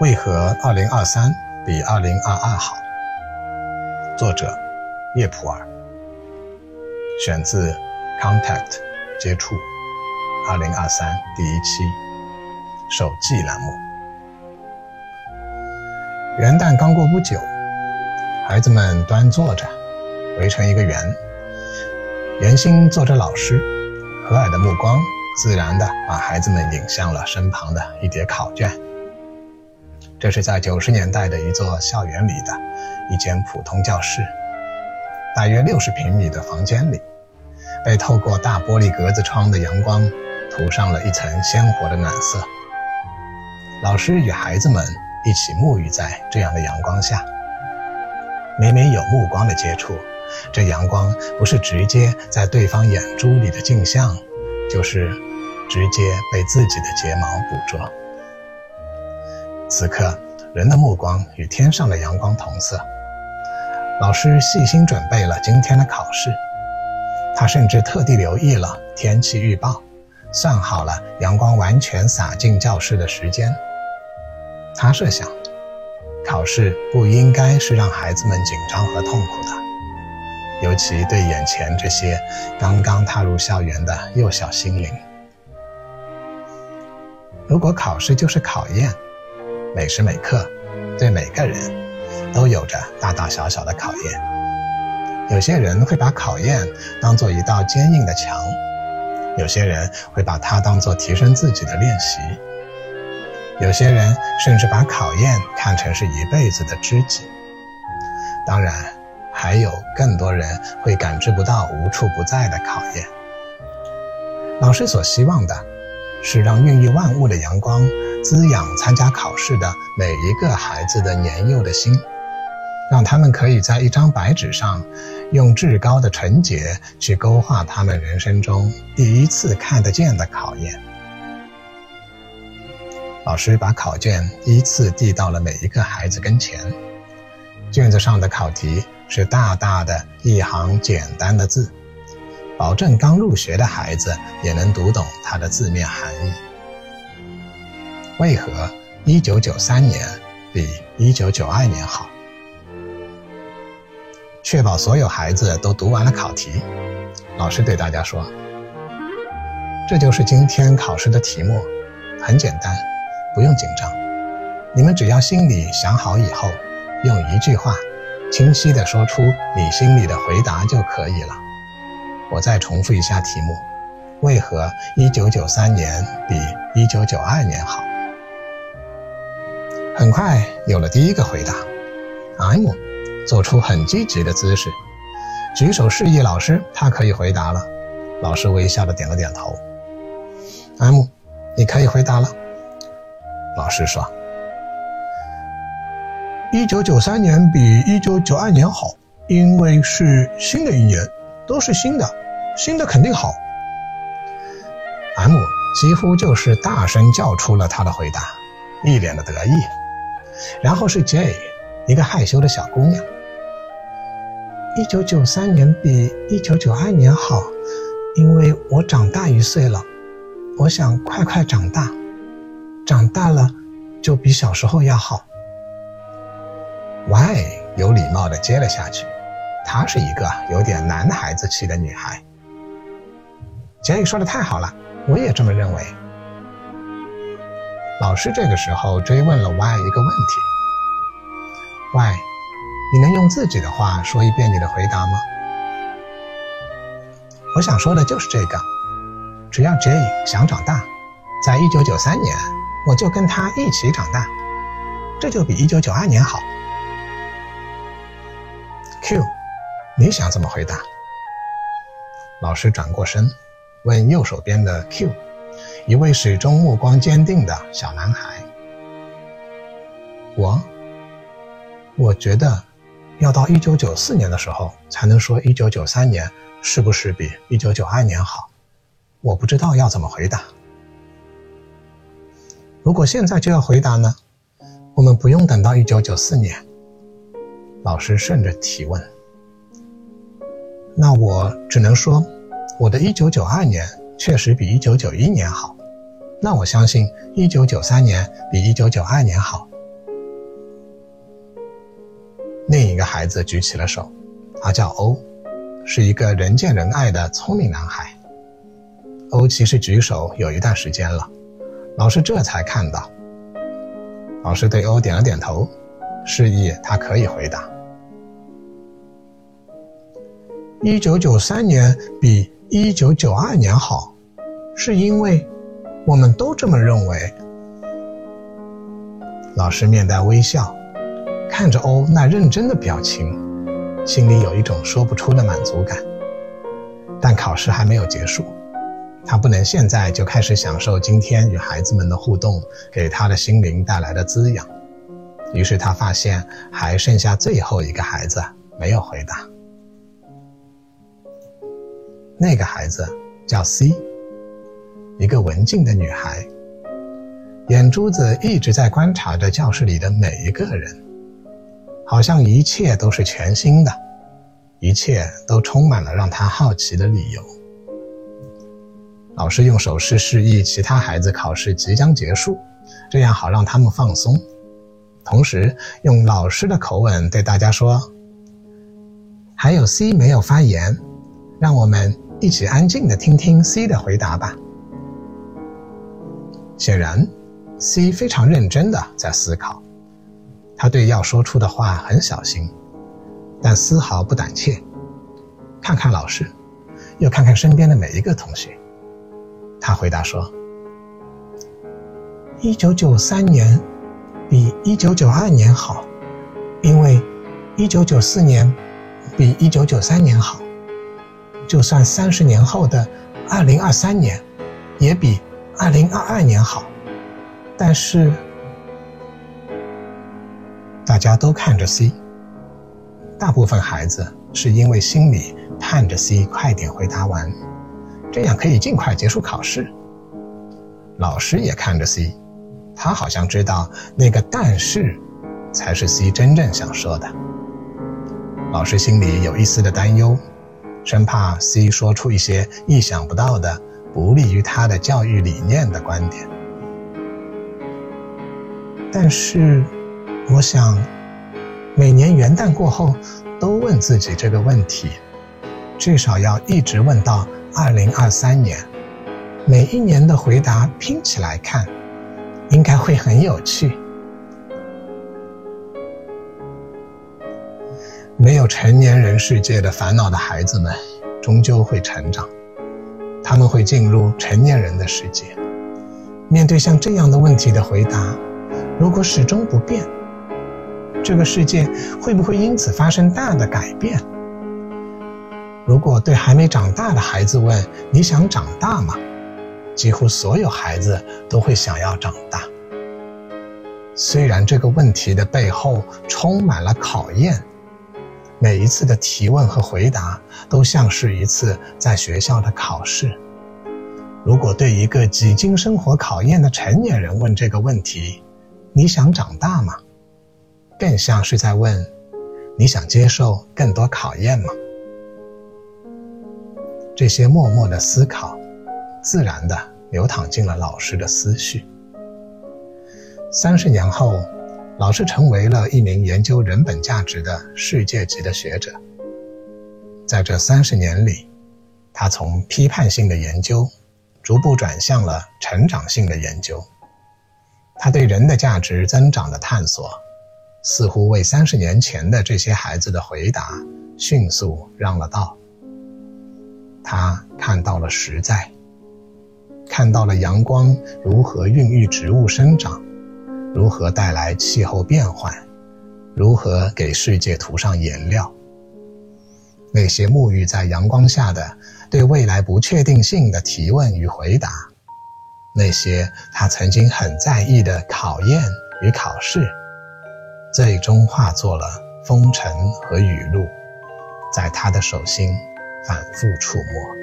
为何二零二三比二零二二好？作者叶普尔，选自《Contact》接触，二零二三第一期手记栏目。元旦刚过不久，孩子们端坐着，围成一个圆。圆心坐着老师，和蔼的目光自然地把孩子们引向了身旁的一叠考卷。这是在九十年代的一座校园里的一间普通教室，大约六十平米的房间里，被透过大玻璃格子窗的阳光涂上了一层鲜活的暖色。老师与孩子们一起沐浴在这样的阳光下，每每有目光的接触，这阳光不是直接在对方眼珠里的镜像，就是直接被自己的睫毛捕捉。此刻，人的目光与天上的阳光同色。老师细心准备了今天的考试，他甚至特地留意了天气预报，算好了阳光完全洒进教室的时间。他设想，考试不应该是让孩子们紧张和痛苦的，尤其对眼前这些刚刚踏入校园的幼小心灵。如果考试就是考验，每时每刻，对每个人都有着大大小小的考验。有些人会把考验当做一道坚硬的墙，有些人会把它当做提升自己的练习，有些人甚至把考验看成是一辈子的知己。当然，还有更多人会感知不到无处不在的考验。老师所希望的，是让孕育万物的阳光。滋养参加考试的每一个孩子的年幼的心，让他们可以在一张白纸上，用至高的纯洁去勾画他们人生中第一次看得见的考验。老师把考卷依次递到了每一个孩子跟前，卷子上的考题是大大的一行简单的字，保证刚入学的孩子也能读懂它的字面含义。为何一九九三年比一九九二年好？确保所有孩子都读完了考题，老师对大家说：“这就是今天考试的题目，很简单，不用紧张。你们只要心里想好以后，用一句话清晰地说出你心里的回答就可以了。”我再重复一下题目：为何一九九三年比一九九二年好？很快有了第一个回答，M 做出很积极的姿势，举手示意老师他可以回答了。老师微笑的点了点头。M，你可以回答了。老师说：“一九九三年比一九九二年好，因为是新的一年，都是新的，新的肯定好。”M 几乎就是大声叫出了他的回答，一脸的得意。然后是 J，一个害羞的小姑娘。一九九三年比一九九二年好，因为我长大一岁了，我想快快长大，长大了就比小时候要好。Y 有礼貌的接了下去，她是一个有点男孩子气的女孩。J 说的太好了，我也这么认为。老师这个时候追问了 Y 一个问题：Y，你能用自己的话说一遍你的回答吗？我想说的就是这个，只要 J 想长大，在一九九三年，我就跟他一起长大，这就比一九九二年好。Q，你想怎么回答？老师转过身，问右手边的 Q。一位始终目光坚定的小男孩，我，我觉得，要到一九九四年的时候才能说一九九三年是不是比一九九二年好。我不知道要怎么回答。如果现在就要回答呢？我们不用等到一九九四年。老师顺着提问。那我只能说，我的一九九二年确实比一九九一年好。那我相信，一九九三年比一九九二年好，另一个孩子举起了手，他叫欧，是一个人见人爱的聪明男孩。欧其实举手有一段时间了，老师这才看到。老师对欧点了点头，示意他可以回答。一九九三年比一九九二年好，是因为我们都这么认为。老师面带微笑，看着欧那认真的表情，心里有一种说不出的满足感。但考试还没有结束，他不能现在就开始享受今天与孩子们的互动给他的心灵带来的滋养。于是他发现还剩下最后一个孩子没有回答。那个孩子叫 C，一个文静的女孩，眼珠子一直在观察着教室里的每一个人，好像一切都是全新的，一切都充满了让她好奇的理由。老师用手势示意其他孩子考试即将结束，这样好让他们放松，同时用老师的口吻对大家说：“还有 C 没有发言，让我们。”一起安静的听听 C 的回答吧。显然，C 非常认真的在思考，他对要说出的话很小心，但丝毫不胆怯。看看老师，又看看身边的每一个同学，他回答说：“一九九三年比一九九二年好，因为一九九四年比一九九三年好。”就算三十年后的二零二三年，也比二零二二年好。但是，大家都看着 C。大部分孩子是因为心里盼着 C 快点回答完，这样可以尽快结束考试。老师也看着 C，他好像知道那个但是才是 C 真正想说的。老师心里有一丝的担忧。生怕 C 说出一些意想不到的、不利于他的教育理念的观点。但是，我想，每年元旦过后都问自己这个问题，至少要一直问到2023年。每一年的回答拼起来看，应该会很有趣。没有成年人世界的烦恼的孩子们，终究会成长，他们会进入成年人的世界。面对像这样的问题的回答，如果始终不变，这个世界会不会因此发生大的改变？如果对还没长大的孩子问“你想长大吗”，几乎所有孩子都会想要长大。虽然这个问题的背后充满了考验。每一次的提问和回答都像是一次在学校的考试。如果对一个几经生活考验的成年人问这个问题：“你想长大吗？”更像是在问：“你想接受更多考验吗？”这些默默的思考，自然的流淌进了老师的思绪。三十年后。老师成为了一名研究人本价值的世界级的学者。在这三十年里，他从批判性的研究逐步转向了成长性的研究。他对人的价值增长的探索，似乎为三十年前的这些孩子的回答迅速让了道。他看到了实在，看到了阳光如何孕育植物生长。如何带来气候变换？如何给世界涂上颜料？那些沐浴在阳光下的对未来不确定性的提问与回答，那些他曾经很在意的考验与考试，最终化作了风尘和雨露，在他的手心反复触摸。